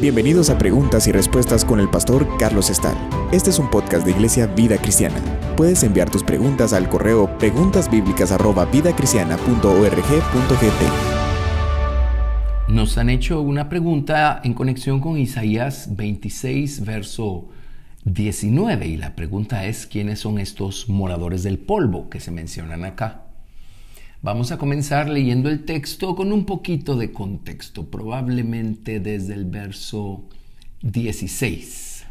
Bienvenidos a Preguntas y Respuestas con el pastor Carlos Estal. Este es un podcast de Iglesia Vida Cristiana. Puedes enviar tus preguntas al correo preguntasbiblicas@vidacristiana.org.gt. Nos han hecho una pregunta en conexión con Isaías 26, verso 19, y la pregunta es, ¿quiénes son estos moradores del polvo que se mencionan acá? Vamos a comenzar leyendo el texto con un poquito de contexto, probablemente desde el verso 16.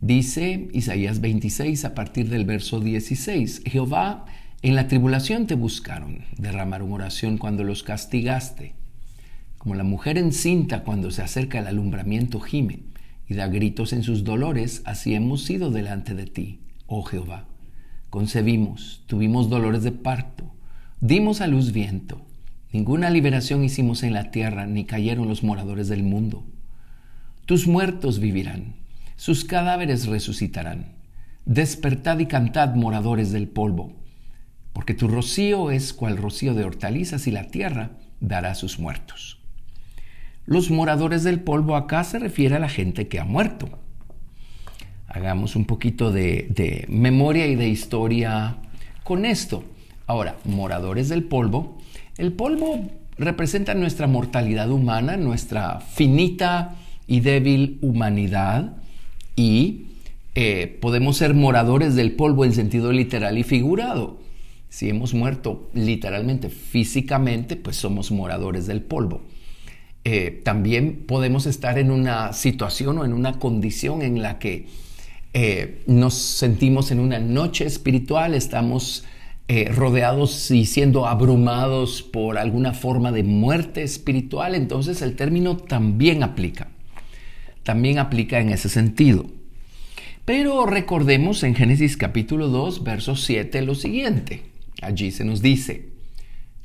Dice Isaías 26 a partir del verso 16, Jehová, en la tribulación te buscaron, derramaron oración cuando los castigaste, como la mujer encinta cuando se acerca el alumbramiento gime y da gritos en sus dolores, así hemos sido delante de ti, oh Jehová concebimos, tuvimos dolores de parto, dimos a luz viento. Ninguna liberación hicimos en la tierra, ni cayeron los moradores del mundo. Tus muertos vivirán, sus cadáveres resucitarán. Despertad y cantad, moradores del polvo, porque tu rocío es cual rocío de hortalizas y la tierra dará sus muertos. Los moradores del polvo acá se refiere a la gente que ha muerto hagamos un poquito de, memoria y de historia con esto. Ahora, moradores del polvo. El polvo representa nuestra mortalidad humana, nuestra finita y débil humanidad y eh, podemos ser moradores del polvo en sentido literal y figurado. Si hemos muerto literalmente, físicamente, pues somos moradores del polvo. Eh, también podemos estar en una situación o en una condición en la que eh, nos sentimos en una noche espiritual, estamos eh, rodeados y siendo abrumados por alguna forma de muerte espiritual, entonces el término también aplica, también aplica en ese sentido. Pero recordemos en Génesis capítulo 2, verso 7 lo siguiente. Allí se nos dice,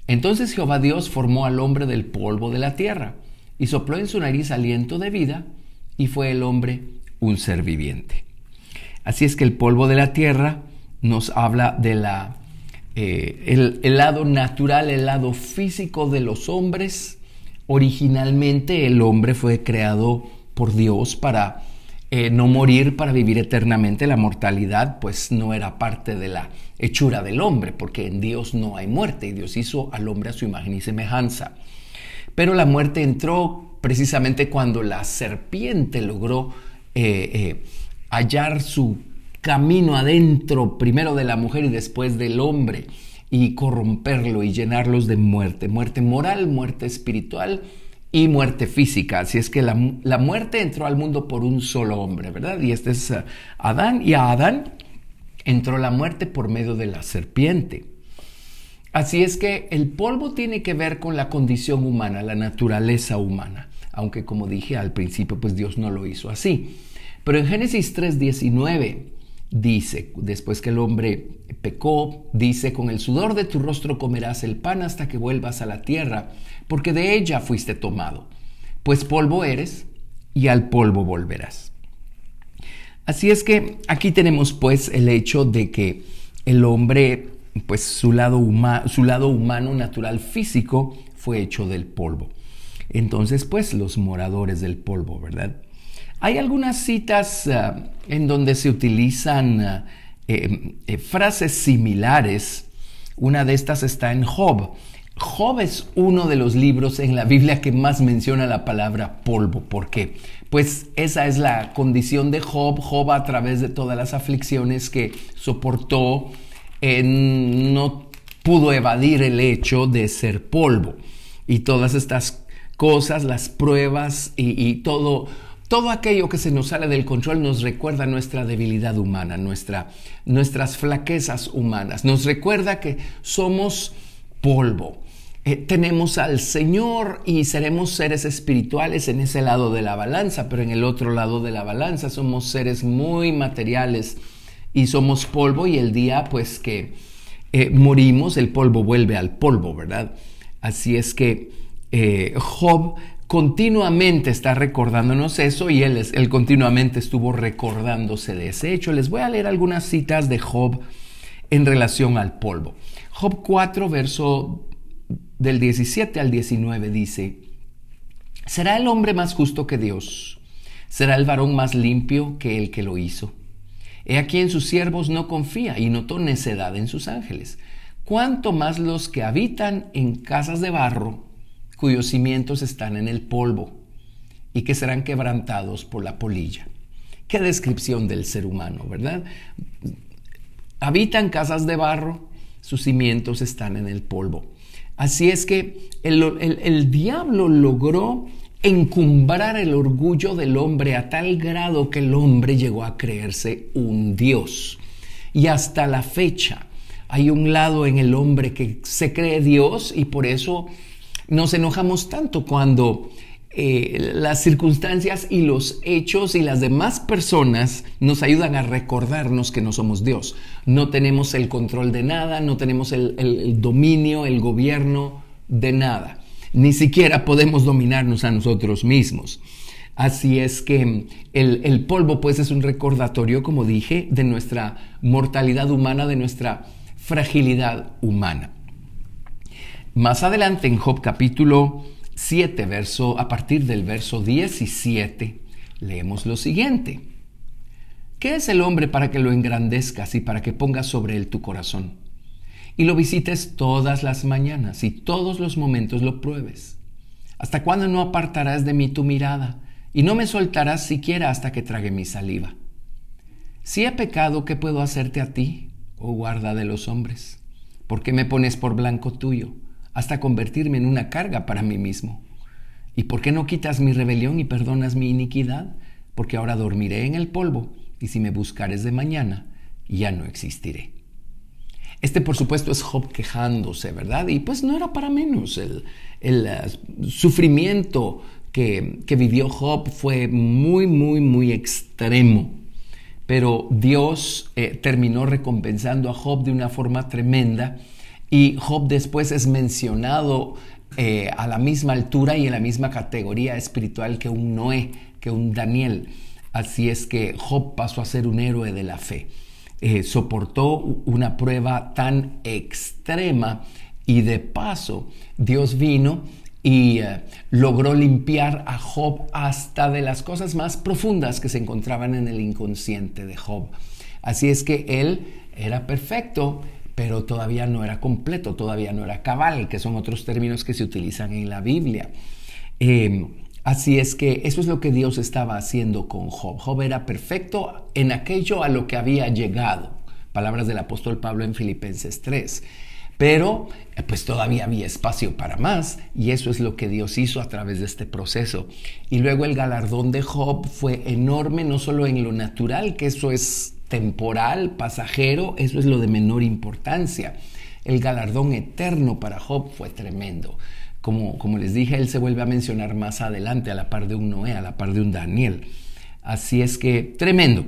entonces Jehová Dios formó al hombre del polvo de la tierra y sopló en su nariz aliento de vida y fue el hombre un ser viviente. Así es que el polvo de la tierra nos habla de la, eh, el, lado natural, el lado físico de los hombres. Originalmente el hombre fue creado por Dios para eh, no morir, para vivir eternamente. La mortalidad pues no era parte de la hechura del hombre, porque en Dios no hay muerte y Dios hizo al hombre a su imagen y semejanza. Pero la muerte entró precisamente cuando la serpiente logró eh, hallar su camino adentro, primero de la mujer y después del hombre, y corromperlo y llenarlos de muerte, muerte moral, muerte espiritual y muerte física. Así es que la, muerte entró al mundo por un solo hombre, ¿verdad? Y este es uh, Adán, y a Adán entró la muerte por medio de la serpiente. Así es que el polvo tiene que ver con la condición humana, la naturaleza humana, aunque como dije al principio, pues Dios no lo hizo así. Pero en Génesis 3:19 dice, después que el hombre pecó, dice, con el sudor de tu rostro comerás el pan hasta que vuelvas a la tierra, porque de ella fuiste tomado, pues polvo eres y al polvo volverás. Así es que aquí tenemos pues el hecho de que el hombre, pues su lado, su lado humano, natural, físico, fue hecho del polvo. Entonces pues los moradores del polvo, ¿verdad? Hay algunas citas eh, en donde se utilizan eh, eh, frases similares. Una de estas está en Job. Job es uno de los libros en la Biblia que más menciona la palabra polvo. ¿Por qué? Pues esa es la condición de Job. Job a través de todas las aflicciones que soportó, no pudo evadir el hecho de ser polvo. Y todas estas cosas, las pruebas y todo todo aquello que se nos sale del control nos recuerda nuestra debilidad humana, nuestra, nuestras flaquezas humanas. Nos recuerda que somos polvo. Eh, tenemos al Señor y seremos seres espirituales en ese lado de la balanza, pero en el otro lado de la balanza somos seres muy materiales y somos polvo y el día pues que eh, morimos, el polvo vuelve al polvo, ¿verdad? Así es que eh, Job continuamente está recordándonos eso y él, él continuamente estuvo recordándose de ese hecho. Les voy a leer algunas citas de Job en relación al polvo. Job 4, verso del 17 al 19 dice, ¿Será el hombre más justo que Dios? ¿Será el varón más limpio que el que lo hizo? He aquí en sus siervos no confía y notó necedad en sus ángeles. Cuánto más los que habitan en casas de barro, cuyos cimientos están en el polvo y que serán quebrantados por la polilla. Qué descripción del ser humano, ¿verdad? Habitan casas de barro, sus cimientos están en el polvo. Así es que el, diablo logró encumbrar el orgullo del hombre a tal grado que el hombre llegó a creerse un Dios. Y hasta la fecha hay un lado en el hombre que se cree Dios y por eso nos enojamos tanto cuando eh, las circunstancias y los hechos y las demás personas nos ayudan a recordarnos que no somos Dios. No tenemos el control de nada, no tenemos el, dominio, el gobierno de nada. Ni siquiera podemos dominarnos a nosotros mismos. Así es que el, el, polvo pues es un recordatorio, como dije, de nuestra mortalidad humana, de nuestra fragilidad humana. Más adelante en Job capítulo 7, verso, a partir del verso 17, leemos lo siguiente. ¿Qué es el hombre para que lo engrandezcas y para que pongas sobre él tu corazón? Y lo visites todas las mañanas y todos los momentos lo pruebes. ¿Hasta cuándo no apartarás de mí tu mirada y no me soltarás siquiera hasta que trague mi saliva? Si he pecado, ¿qué puedo hacerte a ti, oh guarda de los hombres? ¿Por qué me pones por blanco tuyo? Hasta convertirme en una carga para mí mismo. ¿Y por qué no quitas mi rebelión y perdonas mi iniquidad? Porque ahora dormiré en el polvo, y si me buscares de mañana, ya no existiré. Este, por supuesto, es Job quejándose, ¿verdad? Y pues no era para menos. El, uh, sufrimiento que, vivió Job fue muy, muy, muy extremo. Pero Dios eh, terminó recompensando a Job de una forma tremenda y Job después es mencionado eh, a la misma altura y en la misma categoría espiritual que un Noé, que un Daniel. Así es que Job pasó a ser un héroe de la fe. Eh, soportó una prueba tan extrema y de paso Dios vino y eh, logró limpiar a Job hasta de las cosas más profundas que se encontraban en el inconsciente de Job. Así es que él era perfecto, pero todavía no era completo, todavía no era cabal, que son otros términos que se utilizan en la Biblia. Em, así es que eso es lo que Dios estaba haciendo con Job. Job era perfecto en aquello a lo que había llegado. Palabras del apóstol Pablo en Filipenses 3. Pero eh, pues todavía había espacio para más y eso es lo que Dios hizo a través de este proceso. Y luego el galardón de Job fue enorme, no solo en lo natural, que eso es temporal, pasajero, eso es lo de menor importancia. El galardón eterno para Job fue tremendo. Como, como les dije, él se vuelve a mencionar más adelante a la par de un Noé, a la par de un Daniel. Así es que, tremendo.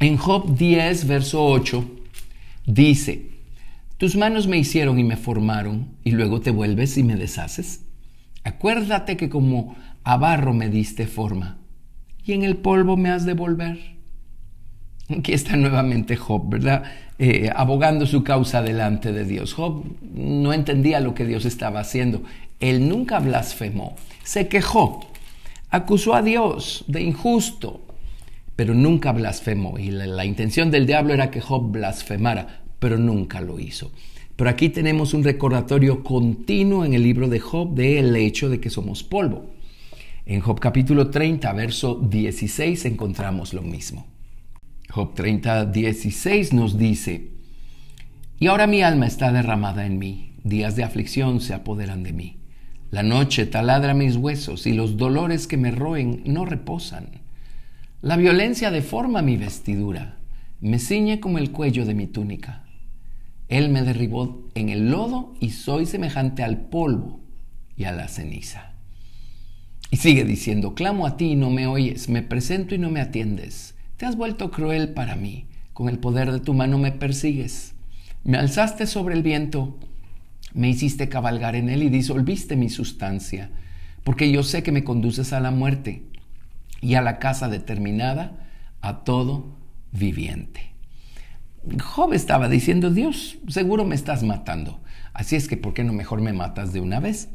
En Job 10, verso 8, dice, tus manos me hicieron y me formaron, y luego te vuelves y me deshaces. Acuérdate que como a barro me diste forma, y en el polvo me has de volver. Aquí está nuevamente Job, ¿verdad? Eh, abogando su causa delante de Dios. Job no entendía lo que Dios estaba haciendo. Él nunca blasfemó. Se quejó. Acusó a Dios de injusto, pero nunca blasfemó. Y la, intención del diablo era que Job blasfemara, pero nunca lo hizo. Pero aquí tenemos un recordatorio continuo en el libro de Job del hecho de que somos polvo. En Job capítulo 30, verso 16 encontramos lo mismo. Job 30, 16 nos dice, y ahora mi alma está derramada en mí, días de aflicción se apoderan de mí. La noche taladra mis huesos y los dolores que me roen no reposan. La violencia deforma mi vestidura, me ciñe como el cuello de mi túnica. Él me derribó en el lodo y soy semejante al polvo y a la ceniza. Y sigue diciendo, clamo a ti y no me oyes, me presento y no me atiendes. Te has vuelto cruel para mí, con el poder de tu mano me persigues. Me alzaste sobre el viento, me hiciste cabalgar en él y disolviste mi sustancia, porque yo sé que me conduces a la muerte y a la casa determinada a todo viviente. Job estaba diciendo, Dios, seguro me estás matando, así es que ¿por qué no mejor me matas de una vez?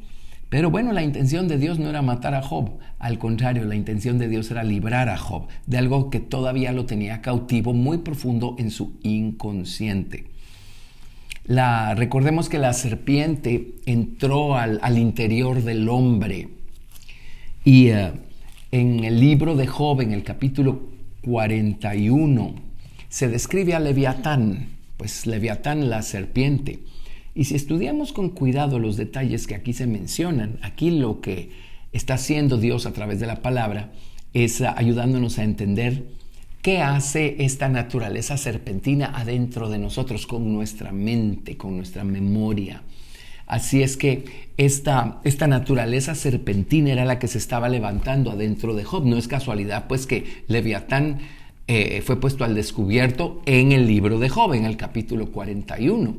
Pero bueno, la intención de Dios no era matar a Job, al contrario, la intención de Dios era librar a Job de algo que todavía lo tenía cautivo muy profundo en su inconsciente. La, recordemos que la serpiente entró al, interior del hombre y eh, en el libro de Job, en el capítulo 41, se describe a Leviatán, pues Leviatán la serpiente. Y si estudiamos con cuidado los detalles que aquí se mencionan, aquí lo que está haciendo Dios a través de la palabra es ayudándonos a entender qué hace esta naturaleza serpentina adentro de nosotros con nuestra mente, con nuestra memoria. Así es que esta, esta naturaleza serpentina era la que se estaba levantando adentro de Job. No es casualidad, pues que Leviatán eh, fue puesto al descubierto en el libro de Job, en el capítulo 41.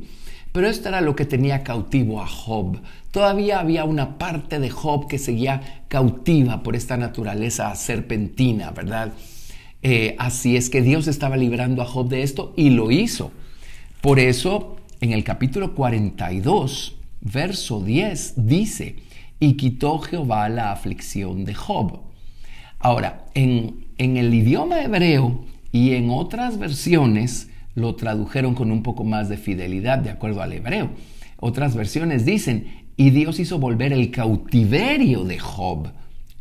Pero esto era lo que tenía cautivo a Job. Todavía había una parte de Job que seguía cautiva por esta naturaleza serpentina, ¿verdad? Eh, así es que Dios estaba librando a Job de esto y lo hizo. Por eso, en el capítulo 42, verso 10, dice, y quitó Jehová la aflicción de Job. Ahora, en, en el idioma hebreo y en otras versiones, lo tradujeron con un poco más de fidelidad de acuerdo al hebreo. Otras versiones dicen, y Dios hizo volver el cautiverio de Job.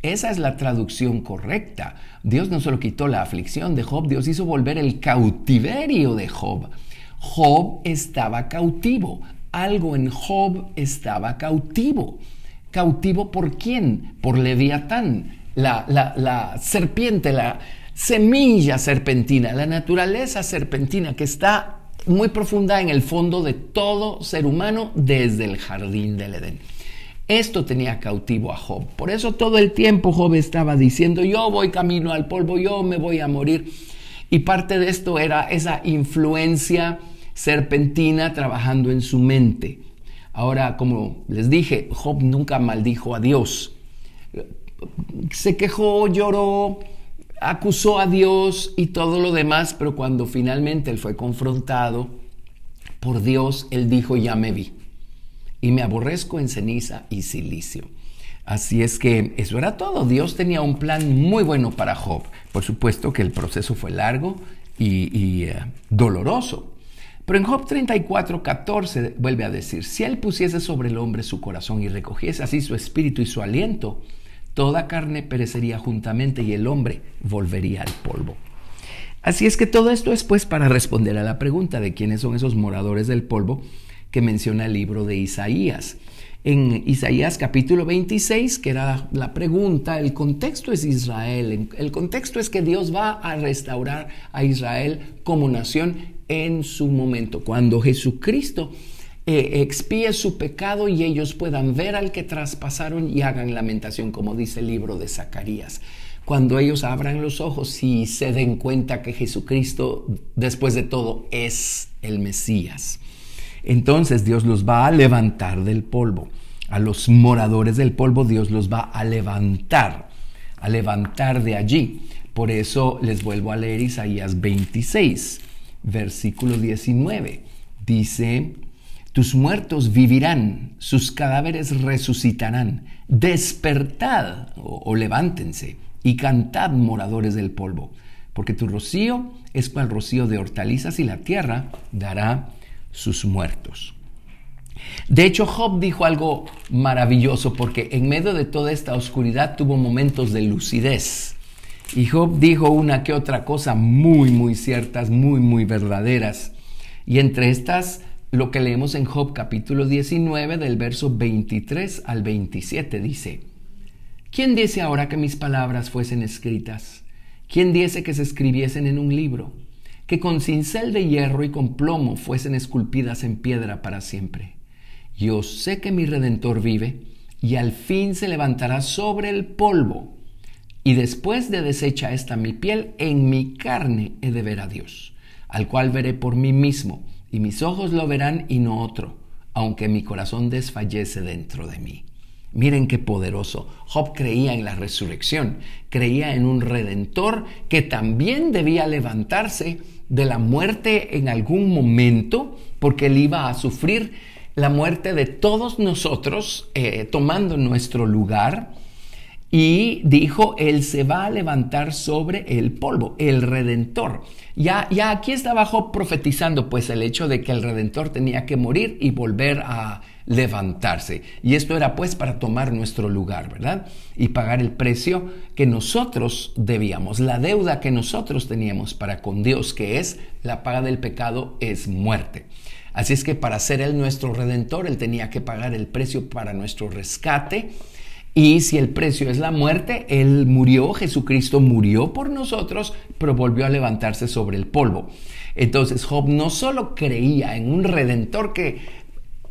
Esa es la traducción correcta. Dios no solo quitó la aflicción de Job, Dios hizo volver el cautiverio de Job. Job estaba cautivo. Algo en Job estaba cautivo. ¿Cautivo por quién? Por Leviatán, la, serpiente, la, semilla serpentina, la naturaleza serpentina que está muy profunda en el fondo de todo ser humano desde el jardín del Edén. Esto tenía cautivo a Job. Por eso todo el tiempo Job estaba diciendo, yo voy camino al polvo, yo me voy a morir. Y parte de esto era esa influencia serpentina trabajando en su mente. Ahora, como les dije, Job nunca maldijo a Dios. Se quejó, lloró, acusó a Dios y todo lo demás, pero cuando finalmente él fue confrontado por Dios, él dijo, ya me vi, y me aborrezco en ceniza y silicio. Así es que eso era todo. Dios tenía un plan muy bueno para Job. Por supuesto que el proceso fue largo y, eh, doloroso. Pero en Job 34, 14 vuelve a decir, si él pusiese sobre el hombre su corazón y recogiese así su espíritu y su aliento, toda carne perecería juntamente y el hombre volvería al polvo. Así es que todo esto es pues para responder a la pregunta de quiénes son esos moradores del polvo que menciona el libro de Isaías. En Isaías capítulo 26, que era la pregunta, el contexto es Israel. El contexto es que Dios va a restaurar a Israel como nación en su momento. Cuando Jesucristo eh, expíe su pecado y ellos puedan ver al que traspasaron y hagan lamentación, como dice el libro de Zacarías. Cuando ellos abran los ojos y se den cuenta que Jesucristo, después de todo, es el Mesías. Entonces Dios los va a levantar del polvo. A los moradores del polvo Dios los va a levantar, a levantar de allí. Por eso les vuelvo a leer Isaías 26, versículo 19. Dice, tus muertos vivirán, sus cadáveres resucitarán. Despertad o, levántense y cantad, moradores del polvo, porque tu rocío es cual rocío de hortalizas y la tierra dará sus muertos. De hecho, Job dijo algo maravilloso porque en medio de toda esta oscuridad tuvo momentos de lucidez. Y Job dijo una que otra cosa muy, muy ciertas, muy, muy verdaderas. Y entre estas lo que leemos en Job capítulo 19 del verso 23 al 27 dice, ¿quién dice ahora que mis palabras fuesen escritas? ¿Quién dice que se escribiesen en un libro? Que con cincel de hierro y con plomo fuesen esculpidas en piedra para siempre. Yo sé que mi redentor vive y al fin se levantará sobre el polvo. Y después de deshecha esta mi piel, en mi carne he de ver a Dios, al cual veré por mí mismo y mis ojos lo verán y no otro, aunque mi corazón desfallece dentro de mí. Miren qué poderoso. Job creía en la resurrección, creía en un redentor que también debía levantarse de la muerte en algún momento, porque él iba a sufrir la muerte de todos nosotros, eh, tomando nuestro lugar. Y dijo, Él se va a levantar sobre el polvo, el redentor. Ya, ya aquí estaba Job profetizando pues el hecho de que el redentor tenía que morir y volver a levantarse. Y esto era pues para tomar nuestro lugar, ¿verdad? Y pagar el precio que nosotros debíamos, la deuda que nosotros teníamos para con Dios, que es la paga del pecado, es muerte. Así es que para ser Él nuestro redentor, Él tenía que pagar el precio para nuestro rescate. Y si el precio es la muerte, Él murió, Jesucristo murió por nosotros, pero volvió a levantarse sobre el polvo. Entonces Job no solo creía en un redentor que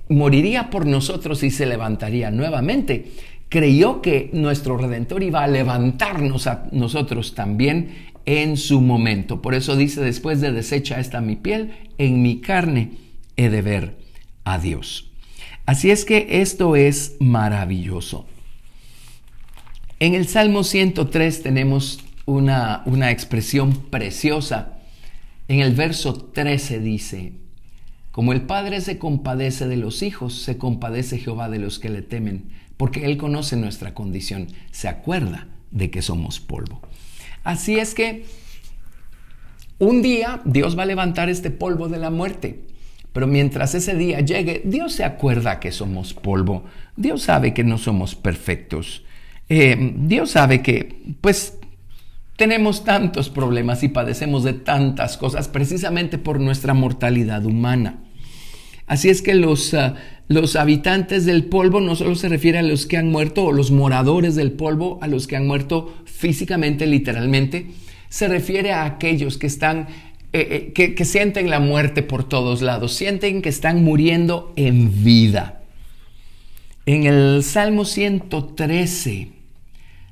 moriría por nosotros y se levantaría nuevamente, creyó que nuestro redentor iba a levantarnos a nosotros también en su momento. Por eso dice, después de deshecha esta mi piel, en mi carne he de ver a Dios. Así es que esto es maravilloso. En el Salmo 103 tenemos una, una expresión preciosa. En el verso 13 dice, como el Padre se compadece de los hijos, se compadece Jehová de los que le temen, porque Él conoce nuestra condición, se acuerda de que somos polvo. Así es que un día Dios va a levantar este polvo de la muerte. Pero mientras ese día llegue, Dios se acuerda que somos polvo. Dios sabe que no somos perfectos. Eh, Dios sabe que, pues, tenemos tantos problemas y padecemos de tantas cosas precisamente por nuestra mortalidad humana. Así es que los, ah, los habitantes del polvo no solo se refiere a los que han muerto o los moradores del polvo, a los que han muerto físicamente, literalmente, se refiere a aquellos que están eh, eh, que, sienten la muerte por todos lados, sienten que están muriendo en vida. En el Salmo 113,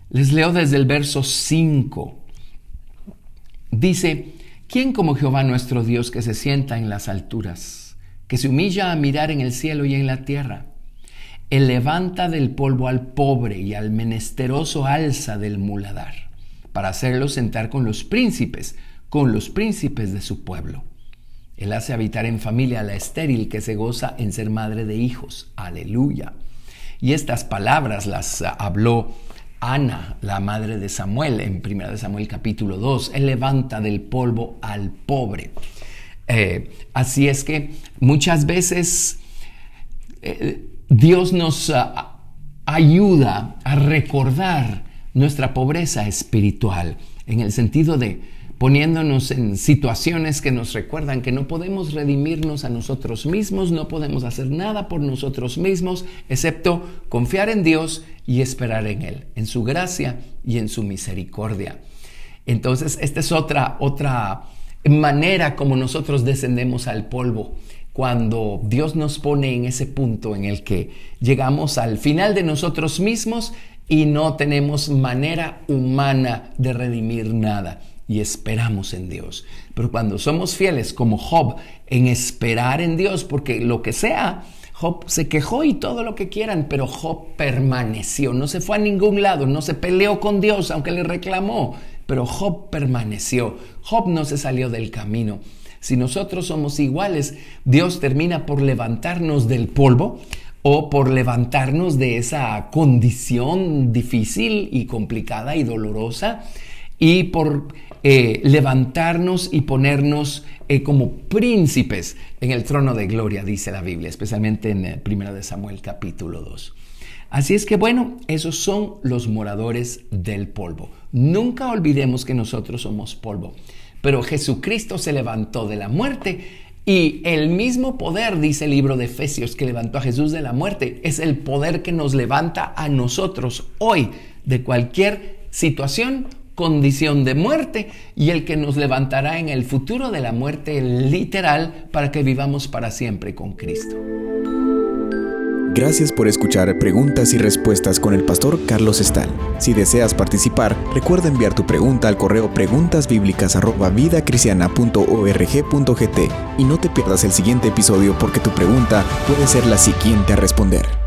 les leo desde el verso 5. Dice, ¿quién como Jehová nuestro Dios que se sienta en las alturas, que se humilla a mirar en el cielo y en la tierra? Él levanta del polvo al pobre y al menesteroso alza del muladar, para hacerlo sentar con los príncipes, con los príncipes de su pueblo. Él hace habitar en familia a la estéril que se goza en ser madre de hijos. Aleluya. Y estas palabras las habló Ana, la madre de Samuel, en 1 de Samuel capítulo 2, él levanta del polvo al pobre. Eh, así es que muchas veces eh, Dios nos ah, ayuda a recordar nuestra pobreza espiritual, en el sentido de poniéndonos en situaciones que nos recuerdan que no podemos redimirnos a nosotros mismos, no podemos hacer nada por nosotros mismos, excepto confiar en Dios y esperar en Él, en su gracia y en su misericordia. Entonces, esta es otra, otra manera como nosotros descendemos al polvo cuando Dios nos pone en ese punto en el que llegamos al final de nosotros mismos y no tenemos manera humana de redimir nada y esperamos en Dios. Pero cuando somos fieles como Job en esperar en Dios, porque lo que sea, Job se quejó y todo lo que quieran, pero Job permaneció, no se fue a ningún lado, no se peleó con Dios, aunque le reclamó, pero Job permaneció, Job no se salió del camino. Si nosotros somos iguales, Dios termina por levantarnos del polvo o por levantarnos de esa condición difícil y complicada y dolorosa y por eh, levantarnos y ponernos eh, como príncipes en el trono de gloria, dice la Biblia, especialmente en 1 de Samuel capítulo 2. Así es que bueno, esos son los moradores del polvo. Nunca olvidemos que nosotros somos polvo, pero Jesucristo se levantó de la muerte y el mismo poder, dice el libro de Efesios, que levantó a Jesús de la muerte, es el poder que nos levanta a nosotros hoy de cualquier situación condición de muerte y el que nos levantará en el futuro de la muerte literal para que vivamos para siempre con Cristo. Gracias por escuchar Preguntas y Respuestas con el pastor Carlos Estal. Si deseas participar, recuerda enviar tu pregunta al correo preguntasbiblicas@vidacristiana.org.gt y no te pierdas el siguiente episodio porque tu pregunta puede ser la siguiente a responder.